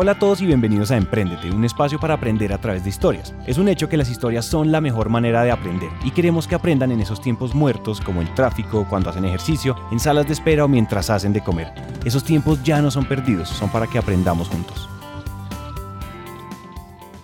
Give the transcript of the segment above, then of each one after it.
Hola a todos y bienvenidos a Emprendete, un espacio para aprender a través de historias. Es un hecho que las historias son la mejor manera de aprender y queremos que aprendan en esos tiempos muertos como el tráfico, cuando hacen ejercicio, en salas de espera o mientras hacen de comer. Esos tiempos ya no son perdidos, son para que aprendamos juntos.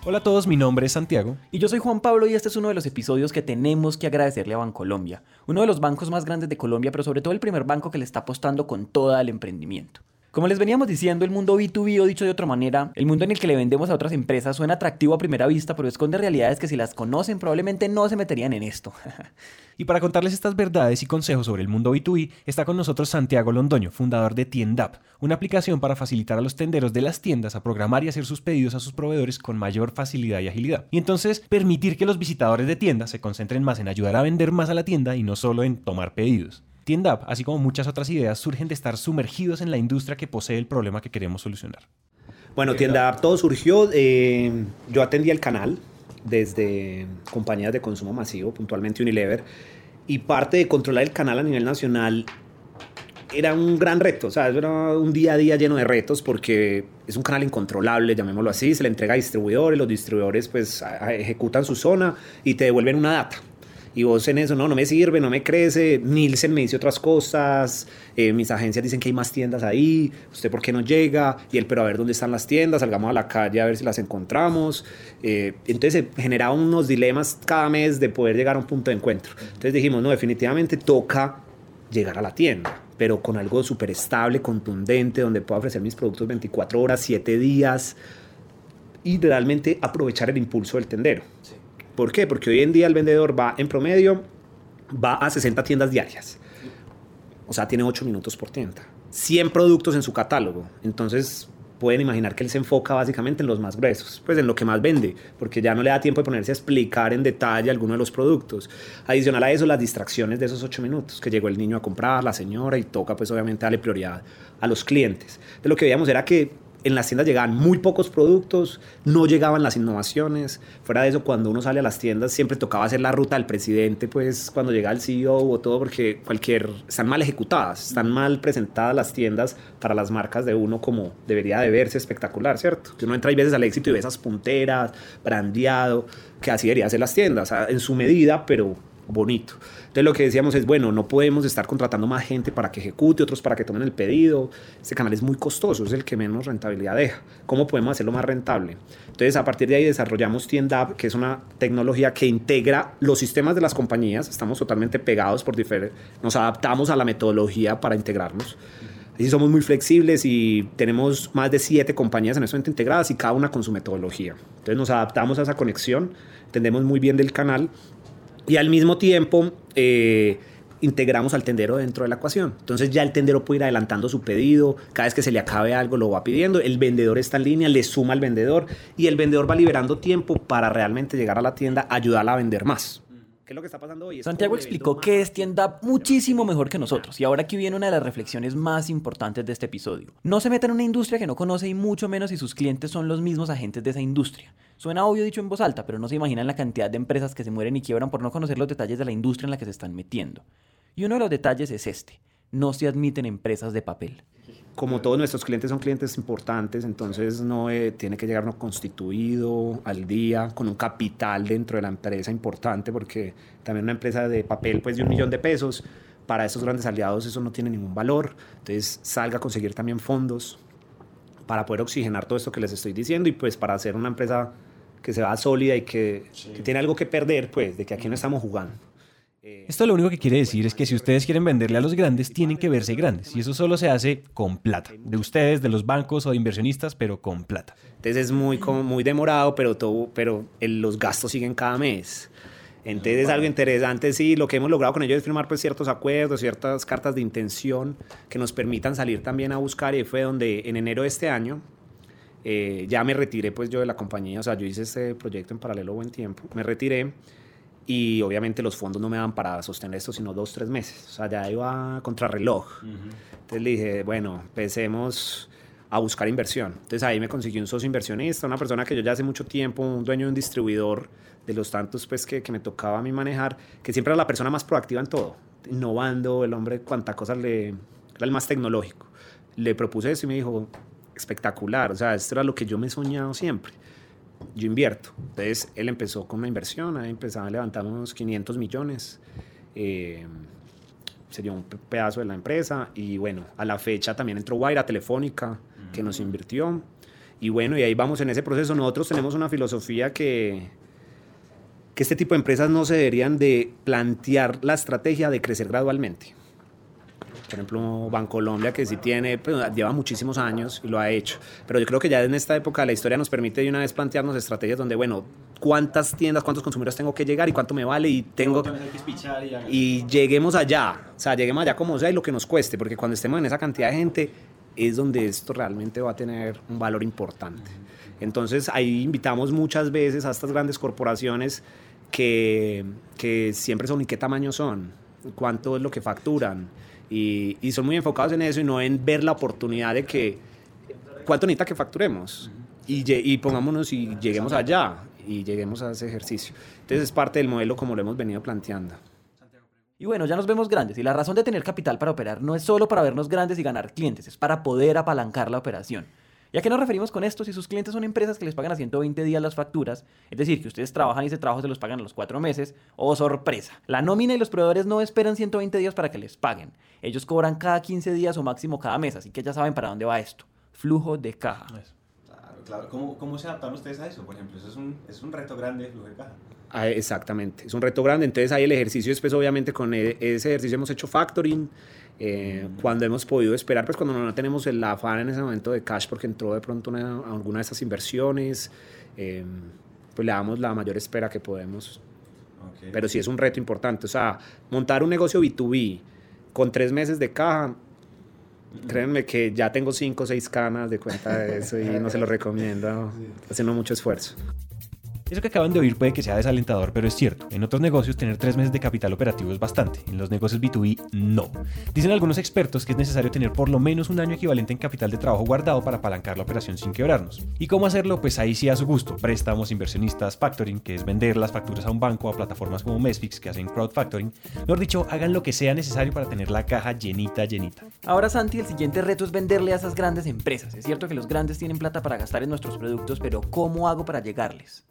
Hola a todos, mi nombre es Santiago. Y yo soy Juan Pablo y este es uno de los episodios que tenemos que agradecerle a Bancolombia, uno de los bancos más grandes de Colombia, pero sobre todo el primer banco que le está apostando con todo el emprendimiento. Como les veníamos diciendo, el mundo B2B o dicho de otra manera, el mundo en el que le vendemos a otras empresas suena atractivo a primera vista, pero esconde realidades que si las conocen probablemente no se meterían en esto. y para contarles estas verdades y consejos sobre el mundo B2B, está con nosotros Santiago Londoño, fundador de TiendApp, una aplicación para facilitar a los tenderos de las tiendas a programar y hacer sus pedidos a sus proveedores con mayor facilidad y agilidad. Y entonces permitir que los visitadores de tiendas se concentren más en ayudar a vender más a la tienda y no solo en tomar pedidos. TiendApp, así como muchas otras ideas, surgen de estar sumergidos en la industria que posee el problema que queremos solucionar. Bueno, TiendApp todo surgió, eh, yo atendía el canal desde compañías de consumo masivo, puntualmente Unilever, y parte de controlar el canal a nivel nacional era un gran reto, o sea, era un día a día lleno de retos porque es un canal incontrolable, llamémoslo así, se le entrega a distribuidores, los distribuidores pues ejecutan su zona y te devuelven una data y vos en eso, no, no me sirve, no me crece, Nielsen me dice otras cosas, eh, mis agencias dicen que hay más tiendas ahí, usted por qué no llega, y él, pero a ver dónde están las tiendas, salgamos a la calle a ver si las encontramos. Eh, entonces se generaban unos dilemas cada mes de poder llegar a un punto de encuentro. Entonces dijimos, no, definitivamente toca llegar a la tienda pero con algo súper estable, contundente, donde pueda ofrecer mis productos 24 horas, 7 días y realmente aprovechar el impulso del tendero. Sí. ¿Por qué? Porque hoy en día el vendedor va en promedio, va a 60 tiendas diarias. O sea, tiene 8 minutos por tienda. 100 productos en su catálogo. Entonces, pueden imaginar que él se enfoca básicamente en los más gruesos, pues en lo que más vende, porque ya no le da tiempo de ponerse a explicar en detalle alguno de los productos. Adicional a eso, las distracciones de esos ocho minutos, que llegó el niño a comprar, la señora, y toca pues obviamente darle prioridad a los clientes. De lo que veíamos era que en las tiendas llegaban muy pocos productos, no llegaban las innovaciones. Fuera de eso, cuando uno sale a las tiendas, siempre tocaba hacer la ruta del presidente, pues cuando llega el CEO o todo, porque cualquier, están mal ejecutadas, están mal presentadas las tiendas para las marcas de uno como debería de verse espectacular, ¿cierto? Que uno entra y veces al éxito y ve esas punteras, brandeado, que así debería ser las tiendas, en su medida, pero bonito. Entonces lo que decíamos es, bueno, no podemos estar contratando más gente para que ejecute, otros para que tomen el pedido. Este canal es muy costoso, es el que menos rentabilidad deja. ¿Cómo podemos hacerlo más rentable? Entonces a partir de ahí desarrollamos TiendApp, que es una tecnología que integra los sistemas de las compañías. Estamos totalmente pegados por diferentes... Nos adaptamos a la metodología para integrarnos. Así somos muy flexibles y tenemos más de siete compañías en este momento integradas y cada una con su metodología. Entonces nos adaptamos a esa conexión, entendemos muy bien del canal y al mismo tiempo eh, integramos al tendero dentro de la ecuación. Entonces ya el tendero puede ir adelantando su pedido, cada vez que se le acabe algo lo va pidiendo, el vendedor está en línea, le suma al vendedor y el vendedor va liberando tiempo para realmente llegar a la tienda, ayudarla a vender más. ¿Qué es lo que está pasando hoy? Santiago explicó que es tienda muchísimo mejor que nosotros. Y ahora aquí viene una de las reflexiones más importantes de este episodio. No se meta en una industria que no conoce y mucho menos si sus clientes son los mismos agentes de esa industria. Suena obvio dicho en voz alta, pero no se imaginan la cantidad de empresas que se mueren y quiebran por no conocer los detalles de la industria en la que se están metiendo. Y uno de los detalles es este. No se admiten empresas de papel como todos nuestros clientes son clientes importantes, entonces no eh, tiene que llegar constituido al día, con un capital dentro de la empresa importante, porque también una empresa de papel pues de un millón de pesos, para esos grandes aliados eso no tiene ningún valor, entonces salga a conseguir también fondos para poder oxigenar todo esto que les estoy diciendo y pues para hacer una empresa que se va sólida y que, que tiene algo que perder, pues de que aquí no estamos jugando. Esto lo único que quiere decir es que si ustedes quieren venderle a los grandes, tienen que verse grandes. Y eso solo se hace con plata. De ustedes, de los bancos o de inversionistas, pero con plata. Entonces es muy, muy demorado, pero, todo, pero los gastos siguen cada mes. Entonces es algo interesante, sí, lo que hemos logrado con ellos es firmar pues ciertos acuerdos, ciertas cartas de intención que nos permitan salir también a buscar y fue donde en enero de este año eh, ya me retiré pues yo de la compañía, o sea, yo hice este proyecto en paralelo buen tiempo, me retiré y obviamente los fondos no me dan para sostener esto sino dos, tres meses. O sea, ya iba contrarreloj. Entonces le dije, bueno, empecemos a buscar inversión. Entonces ahí me conseguí un socio inversionista, una persona que yo ya hace mucho tiempo, un dueño de un distribuidor de los tantos pues que, que me tocaba a mí manejar, que siempre era la persona más proactiva en todo, innovando, el hombre cuánta cosa le... era el más tecnológico. Le propuse eso y me dijo, espectacular, o sea, esto era lo que yo me he soñado siempre. Yo invierto. Entonces él empezó con una inversión, ahí empezaba a levantar unos 500 millones. Eh, sería un pedazo de la empresa. Y bueno, a la fecha también entró Guaira Telefónica, que nos invirtió. Y bueno, y ahí vamos en ese proceso. Nosotros tenemos una filosofía que, que este tipo de empresas no se deberían de plantear la estrategia de crecer gradualmente. Por ejemplo, Bancolombia, que sí tiene, pues, lleva muchísimos años y lo ha hecho. Pero yo creo que ya en esta época la historia nos permite de una vez plantearnos estrategias donde, bueno, cuántas tiendas, cuántos consumidores tengo que llegar y cuánto me vale y tengo... Y lleguemos allá, o sea, lleguemos allá como sea y lo que nos cueste, porque cuando estemos en esa cantidad de gente es donde esto realmente va a tener un valor importante. Entonces ahí invitamos muchas veces a estas grandes corporaciones que, que siempre son y qué tamaño son, cuánto es lo que facturan y, y, son muy enfocados en eso y no en ver la oportunidad de que cuánto necesita que facturemos y, y pongámonos y lleguemos allá y lleguemos a ese ejercicio. Entonces es parte del modelo como lo hemos venido planteando. Y bueno, ya nos vemos grandes y la razón de tener capital para operar no es solo para vernos grandes y ganar clientes, es para poder apalancar la operación. ¿Y a qué nos referimos con esto? Si sus clientes son empresas que les pagan a 120 días las facturas, es decir, que ustedes trabajan y ese trabajo se los pagan a los 4 meses, o oh, sorpresa, la nómina y los proveedores no esperan 120 días para que les paguen. Ellos cobran cada 15 días o máximo cada mes, así que ya saben para dónde va esto. Flujo de caja. Claro, claro. ¿Cómo, ¿Cómo, se adaptan ustedes a eso? Por ejemplo, eso es un, es un reto grande, flujo de caja. Ah, exactamente, es un reto grande. Entonces ahí el ejercicio después obviamente con e, ese ejercicio hemos hecho factoring, eh, cuando hemos podido esperar, pues cuando no tenemos el afán en ese momento de cash porque entró de pronto una, alguna de esas inversiones, eh, pues le damos la mayor espera que podemos. Okay. Pero sí es un reto importante, o sea, montar un negocio B2B con tres meses de caja, créanme que ya tengo cinco o seis canas de cuenta de eso y no se lo recomiendo, haciendo mucho esfuerzo. Eso que acaban de oír puede que sea desalentador, pero es cierto. En otros negocios tener tres meses de capital operativo es bastante. En los negocios B2B no. Dicen algunos expertos que es necesario tener por lo menos un año equivalente en capital de trabajo guardado para apalancar la operación sin quebrarnos. ¿Y cómo hacerlo? Pues ahí sí a su gusto. Préstamos, inversionistas, factoring, que es vender las facturas a un banco, a plataformas como Mesfix que hacen crowdfactoring. Mejor dicho, hagan lo que sea necesario para tener la caja llenita, llenita. Ahora Santi, el siguiente reto es venderle a esas grandes empresas. Es cierto que los grandes tienen plata para gastar en nuestros productos, pero ¿cómo hago para llegarles?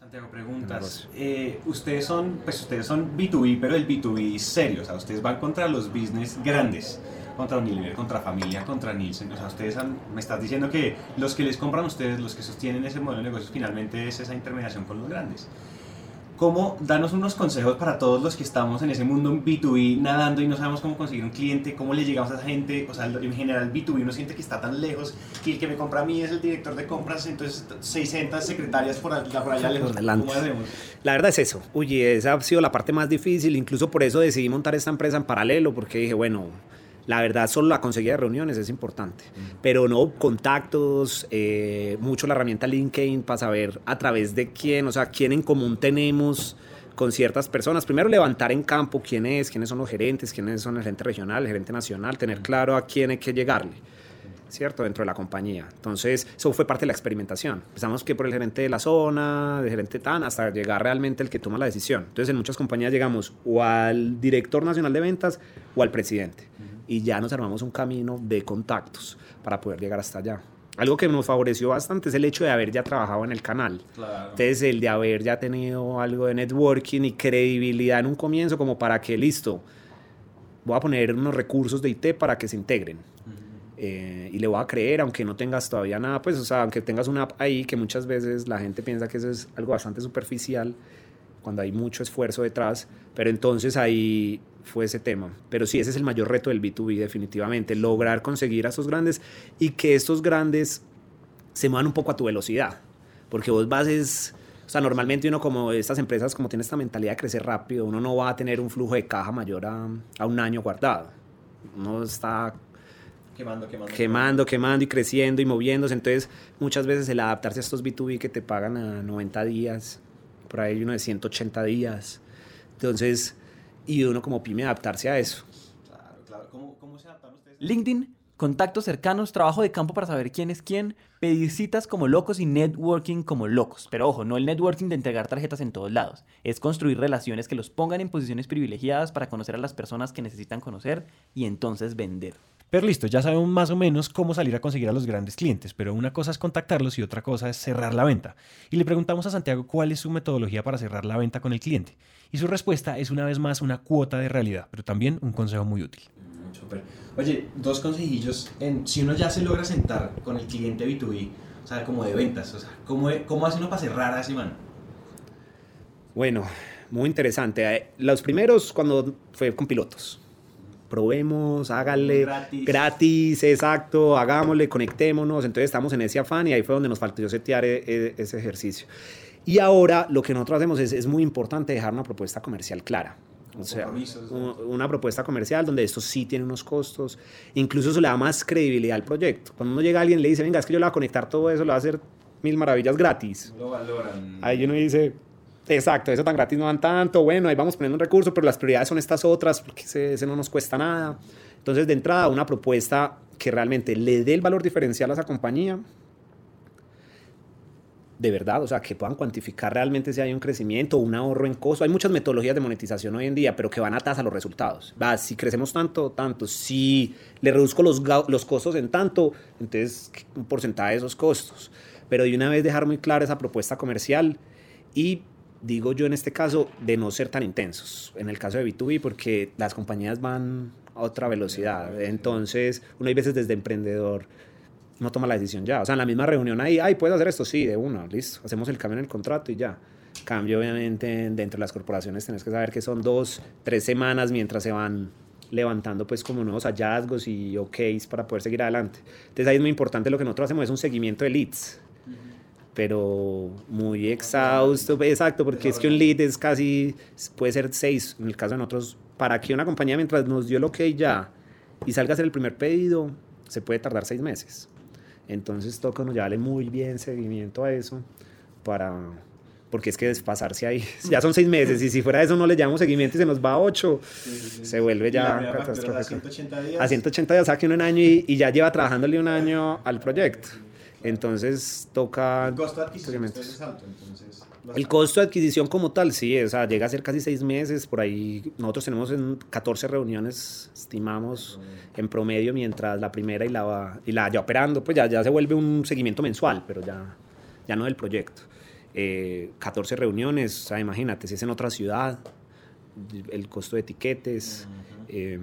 Santiago, preguntas. Eh, ustedes son, pues ustedes son B2B, pero el B2B serio, o sea, ustedes van contra los business grandes, contra Unilever, contra Familia, contra Nielsen, o sea, ustedes me estás diciendo que los que les compran a ustedes, los que sostienen ese modelo de negocios, finalmente es esa intermediación con los grandes. ¿Cómo danos unos consejos para todos los que estamos en ese mundo B2B nadando y no sabemos cómo conseguir un cliente, cómo le llegamos a esa gente? O sea, en general B2B uno siente que está tan lejos que el que me compra a mí es el director de compras, entonces 600 secretarias por allá, por allá lejos. ¿Cómo hacemos? La verdad es eso. Oye, esa ha sido la parte más difícil, incluso por eso decidí montar esta empresa en paralelo, porque dije, bueno, la verdad, solo la conseguida de reuniones es importante, pero no contactos, eh, mucho la herramienta LinkedIn para saber a través de quién, o sea, quién en común tenemos con ciertas personas. Primero levantar en campo quién es, quiénes son los gerentes, quiénes son el gerente regional, el gerente nacional, tener claro a quién hay que llegarle. ¿cierto? Dentro de la compañía. Entonces, eso fue parte de la experimentación. Empezamos que por el gerente de la zona, del gerente tan, hasta llegar realmente el que toma la decisión. Entonces, en muchas compañías llegamos o al director nacional de ventas o al presidente y ya nos armamos un camino de contactos para poder llegar hasta allá. Algo que nos favoreció bastante es el hecho de haber ya trabajado en el canal. Entonces, el de haber ya tenido algo de networking y credibilidad en un comienzo como para que, listo, voy a poner unos recursos de IT para que se integren. Eh, y le voy a creer, aunque no tengas todavía nada, pues, o sea, aunque tengas una app ahí, que muchas veces la gente piensa que eso es algo bastante superficial, cuando hay mucho esfuerzo detrás, pero entonces ahí fue ese tema. Pero sí, ese es el mayor reto del B2B definitivamente, lograr conseguir a esos grandes y que estos grandes se muevan un poco a tu velocidad, porque vos vas es... O sea, normalmente uno como estas empresas, como tiene esta mentalidad de crecer rápido, uno no va a tener un flujo de caja mayor a, a un año guardado. Uno está quemando, quemando, quemando, quemando y creciendo y moviéndose. Entonces, muchas veces el adaptarse a estos B2B que te pagan a 90 días, por ahí uno de 180 días. Entonces, y uno como pyme adaptarse a eso. Claro, claro. ¿Cómo, se adaptan ustedes? LinkedIn, contactos cercanos, trabajo de campo para saber quién es quién, pedir citas como locos y networking como locos. Pero ojo, no el networking de entregar tarjetas en todos lados. Es construir relaciones que los pongan en posiciones privilegiadas para conocer a las personas que necesitan conocer y entonces vender. Pero listo, ya sabemos más o menos cómo salir a conseguir a los grandes clientes, pero una cosa es contactarlos y otra cosa es cerrar la venta. Y le preguntamos a Santiago cuál es su metodología para cerrar la venta con el cliente. Y su respuesta es una vez más una cuota de realidad, pero también un consejo muy útil. Oye, dos consejillos. En, si uno ya se logra sentar con el cliente B2B, o sea, como de ventas, o sea, ¿cómo, cómo hace uno para cerrar a ese man? Bueno, muy interesante. Eh, los primeros cuando fue con pilotos. Probemos, hágale Gratis. gratis, exacto, hagámosle, conectémonos. Entonces estamos en ese afán y ahí fue donde nos faltó setear e- e- ese ejercicio. Y ahora lo que nosotros hacemos es, es muy importante dejar una propuesta comercial clara. O sea, una propuesta comercial donde esto sí tiene unos costos. Incluso eso le da más credibilidad al proyecto. Cuando uno llega a alguien y le dice, venga, es que yo le voy a conectar todo eso, le voy a hacer mil maravillas gratis. Lo valoran. Ahí uno dice, exacto, eso tan gratis no dan tanto, bueno, ahí vamos poniendo un recurso, pero las prioridades son estas otras, porque ese, ese no nos cuesta nada. Entonces, de entrada, una propuesta que realmente le dé el valor diferencial a esa compañía, de verdad, o sea, que puedan cuantificar realmente si hay un crecimiento, un ahorro en costo. Hay muchas metodologías de monetización hoy en día, pero que van a tasa los resultados. Va, si crecemos tanto, tanto. Si le reduzco los, los costos en tanto, entonces un porcentaje de esos costos. Pero de una vez dejar muy clara esa propuesta comercial y digo yo en este caso de no ser tan intensos. En el caso de B2B, porque las compañías van a otra velocidad. Entonces, uno hay veces desde emprendedor no toma la decisión ya. O sea, en la misma reunión ahí, ay, ¿puedes hacer esto? Sí, de una, listo. Hacemos el cambio en el contrato y ya. Cambio, obviamente, dentro de las corporaciones tenés que saber que son dos, tres semanas mientras se van levantando pues como nuevos hallazgos y OKs para poder seguir adelante. Entonces ahí es muy importante lo que nosotros hacemos es un seguimiento de leads, pero muy exhausto, exacto, porque es que un lead es casi, puede ser seis, en el caso de nosotros, para que una compañía mientras nos dio el OK ya y salga a hacer el primer pedido, se puede tardar seis meses. Entonces toca uno llevarle muy bien seguimiento a eso para... Porque es que despasarse ahí, ya son seis meses y si fuera eso no le llevamos seguimiento y se nos va a ocho, se vuelve Y la ya primera factura da catastrófico. 180 días. A 180 días saque en año y, y ya lleva trabajándole un año al proyecto. Entonces toca... El costo de adquisición es alto, entonces. El costo de adquisición como tal, sí, o sea, llega a ser casi seis meses, por ahí nosotros tenemos en 14 reuniones, estimamos en promedio, mientras la primera y la, y la ya operando, pues ya, ya se vuelve un seguimiento mensual, pero ya, ya no del proyecto. Eh, 14 reuniones, o sea, imagínate, si es en otra ciudad, el costo de etiquetes, eh,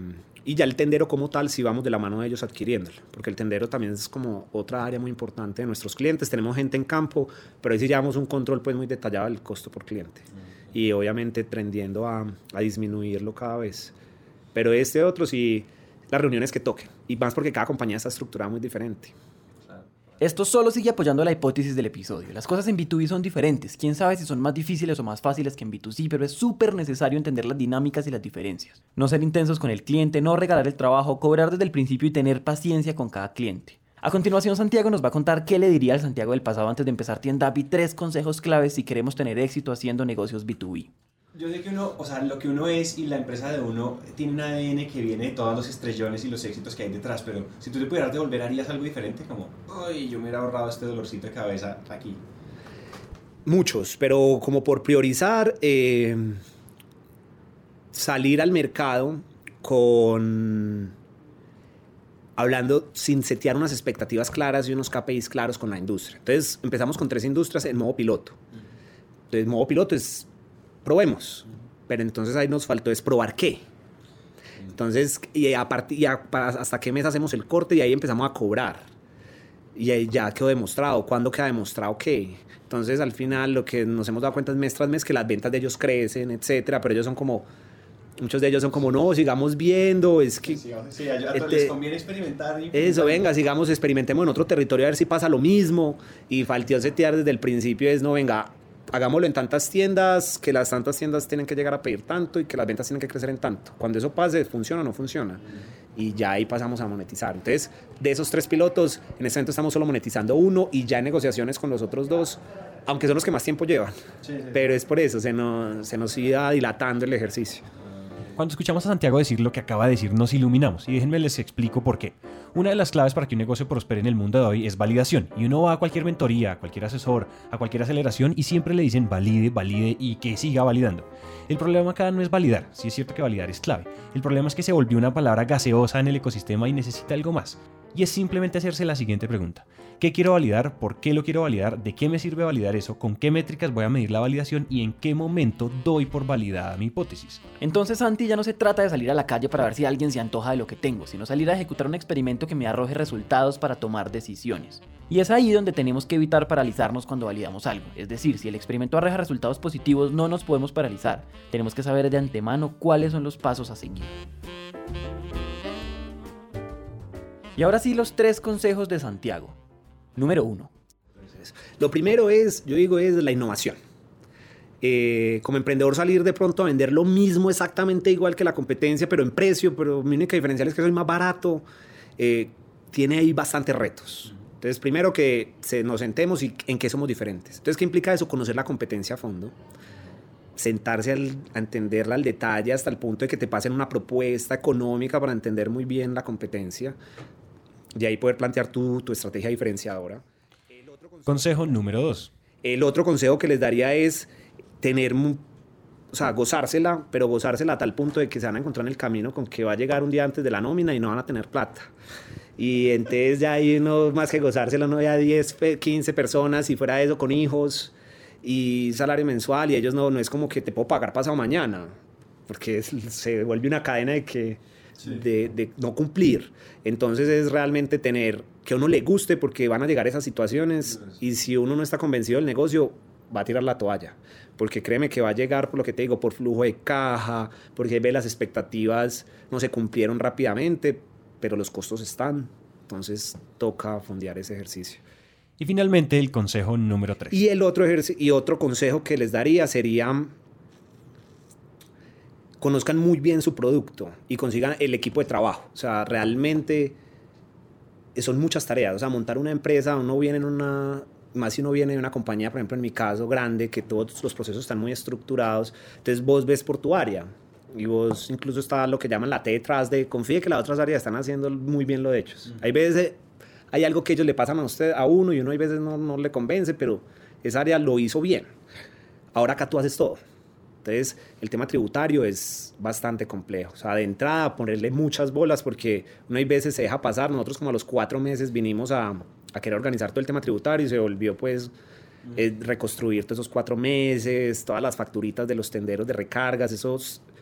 y ya el tendero como tal, si vamos de la mano de ellos adquiriéndolo, porque el tendero también es como otra área muy importante de nuestros clientes. Tenemos gente en campo, pero ahí sí llevamos un control pues muy detallado del costo por cliente. Y obviamente tendiendo a, a disminuirlo cada vez. Pero este otro sí, las reuniones que toquen, y más porque cada compañía está estructurada muy diferente. Esto solo sigue apoyando la hipótesis del episodio. Las cosas en B2B son diferentes. Quién sabe si son más difíciles o más fáciles que en B2C, pero es súper necesario entender las dinámicas y las diferencias. No ser intensos con el cliente, no regalar el trabajo, cobrar desde el principio y tener paciencia con cada cliente. A continuación, Santiago nos va a contar qué le diría al Santiago del pasado antes de empezar Tienda y tres consejos claves si queremos tener éxito haciendo negocios B2B. Yo sé que uno, o sea, lo que uno es y la empresa de uno tiene un ADN que viene de todos los estrellones y los éxitos que hay detrás, pero si tú te pudieras devolver, ¿harías algo diferente? Como, uy, yo me hubiera ahorrado este dolorcito de cabeza aquí. Muchos, pero como por priorizar, eh, salir al mercado con hablando sin setear unas expectativas claras y unos KPIs claros con la industria. Entonces empezamos con tres industrias en modo piloto. Entonces modo piloto es probemos, pero entonces ahí nos faltó es probar qué. Entonces, y, a partir, y a- hasta qué mes hacemos el corte y ahí empezamos a cobrar. Y ahí ya quedó demostrado. ¿Cuándo queda demostrado qué? Entonces, al final, lo que nos hemos dado cuenta es mes tras mes que las ventas de ellos crecen, etcétera, pero ellos son como, muchos de ellos son como, no, sigamos viendo, es que... Sí, sí, a, Este- les conviene experimentar. y- Eso, venga, sigamos, experimentemos en otro territorio a ver si pasa lo mismo. Y faltó setear desde el principio es, no, venga, hagámoslo en tantas tiendas, que las tantas tiendas tienen que llegar a pedir tanto y que las ventas tienen que crecer en tanto. Cuando eso pase, ¿funciona o no funciona? Y ya ahí pasamos a monetizar. Entonces, de esos tres pilotos, en este momento estamos solo monetizando uno y ya en negociaciones con los otros dos, aunque son los que más tiempo llevan. Sí, sí. Pero es por eso, se nos, se nos iba dilatando el ejercicio. Cuando escuchamos a Santiago decir lo que acaba de decir, nos iluminamos y déjenme les explico por qué. Una de las claves para que un negocio prospere en el mundo de hoy es validación. Y uno va a cualquier mentoría, a cualquier asesor, a cualquier aceleración y siempre le dicen valide, valide y que siga validando. El problema acá no es validar, sí es cierto que validar es clave. El problema es que se volvió una palabra gaseosa en el ecosistema y necesita algo más. Y es simplemente hacerse la siguiente pregunta. ¿Qué quiero validar? ¿Por qué lo quiero validar? ¿De qué me sirve validar eso? ¿Con qué métricas voy a medir la validación? ¿Y en qué momento doy por validada mi hipótesis? Entonces, Santi, ya no se trata de salir a la calle para ver si alguien se antoja de lo que tengo, sino salir a ejecutar un experimento que me arroje resultados para tomar decisiones. Y es ahí donde tenemos que evitar paralizarnos cuando validamos algo. Es decir, si el experimento arroja resultados positivos, no nos podemos paralizar. Tenemos que saber de antemano cuáles son los pasos a seguir. Y ahora sí los tres consejos de Santiago. Número uno. Lo primero es, yo digo, es la innovación. Eh, como emprendedor salir de pronto a vender lo mismo exactamente igual que la competencia, pero en precio, pero mi única diferencia es que soy más barato, eh, tiene ahí bastantes retos. Entonces, primero que se, nos sentemos y en qué somos diferentes. Entonces, ¿qué implica eso? Conocer la competencia a fondo, sentarse a entenderla al detalle hasta el punto de que te pasen una propuesta económica para entender muy bien la competencia y ahí poder plantear tu, tu estrategia diferenciadora. Consejo número dos. El otro consejo que les daría es tener, o sea, gozársela, pero gozársela a tal punto de que se van a encontrar en el camino con que va a llegar un día antes de la nómina y no van a tener plata. Y entonces ya hay no más que gozársela, no ya 10, 15 personas y fuera de eso con hijos y salario mensual y ellos no, no es como que te puedo pagar pasado mañana, porque se vuelve una cadena de que de, no cumplir. Entonces es realmente tener que a uno le guste porque van a llegar esas situaciones y si uno no está convencido del negocio, va a tirar la toalla. Porque créeme que va a llegar, por lo que te digo, por flujo de caja, porque ve las expectativas no se cumplieron rápidamente, pero los costos están. Entonces toca fondear ese ejercicio. Y finalmente el consejo número 3. Y el otro, y otro consejo que les daría sería conozcan muy bien su producto y consigan el equipo de trabajo. O sea, realmente son muchas tareas. O sea, montar una empresa, uno viene en una, más si uno viene de una compañía, por ejemplo, en mi caso, grande, que todos los procesos están muy estructurados, entonces vos ves por tu área. Y vos incluso está lo que llaman la T detrás de confíe que las otras áreas están haciendo muy bien lo de ellos. Hay veces hay algo que ellos le pasan a usted a uno y uno hay veces no, no le convence, pero esa área lo hizo bien. Ahora acá tú haces todo. Entonces, el tema tributario es bastante complejo. O sea, de entrada, ponerle muchas bolas porque uno hay veces se deja pasar. Nosotros como a los cuatro meses vinimos a, a querer organizar todo el tema tributario y se volvió pues eh, reconstruir todos esos cuatro meses, todas las facturitas de los tenderos de recargas, eso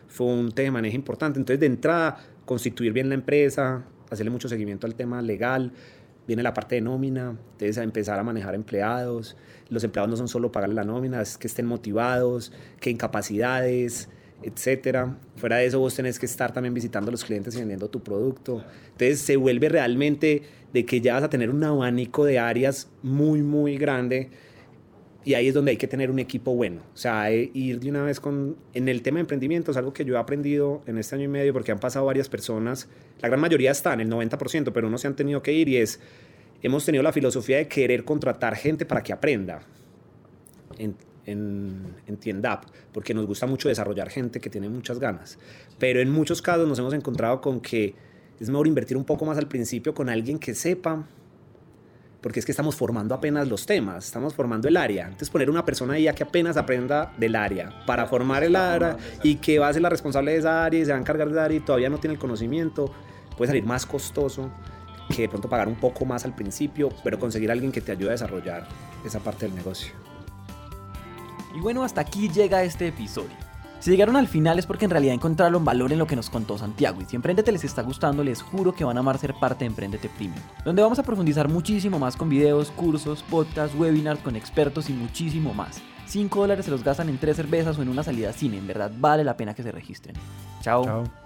fue un tema de manejo importante. Entonces, de entrada, constituir bien la empresa, hacerle mucho seguimiento al tema legal, viene la parte de nómina, entonces a empezar a manejar empleados. Los empleados no son solo pagarle la nómina, es que estén motivados, que incapacidades, etcétera. Fuera de eso, vos tenés que estar también visitando a los clientes y vendiendo tu producto. Entonces se vuelve realmente de que ya vas a tener un abanico de áreas muy, muy grande. Y ahí es donde hay que tener un equipo bueno. O sea, eh, ir de una vez con... En el tema de emprendimiento es algo que yo he aprendido en este año y medio porque han pasado varias personas. La gran mayoría están, el 90%, pero unos se han tenido que ir y es... Hemos tenido la filosofía de querer contratar gente para que aprenda en, en, en Tiendap, porque nos gusta mucho desarrollar gente que tiene muchas ganas. Pero en muchos casos nos hemos encontrado con que es mejor invertir un poco más al principio con alguien que sepa porque es que estamos formando apenas los temas, estamos formando el área. Entonces poner una persona ahí a que apenas aprenda del área, para formar el área y que va a ser la responsable de esa área y se va a encargar de esa área y todavía no tiene el conocimiento, puede salir más costoso que de pronto pagar un poco más al principio, pero conseguir a alguien que te ayude a desarrollar esa parte del negocio. Y bueno, hasta aquí llega este episodio. Si llegaron al final es porque en realidad encontraron valor en lo que nos contó Santiago y si Emprendete les está gustando les juro que van a amar ser parte de Emprendete Premium, donde vamos a profundizar muchísimo más con videos, cursos, podcasts, webinars con expertos y muchísimo más. 5 dólares se los gastan en 3 cervezas o en una salida a cine, en verdad vale la pena que se registren. Chao. Chao.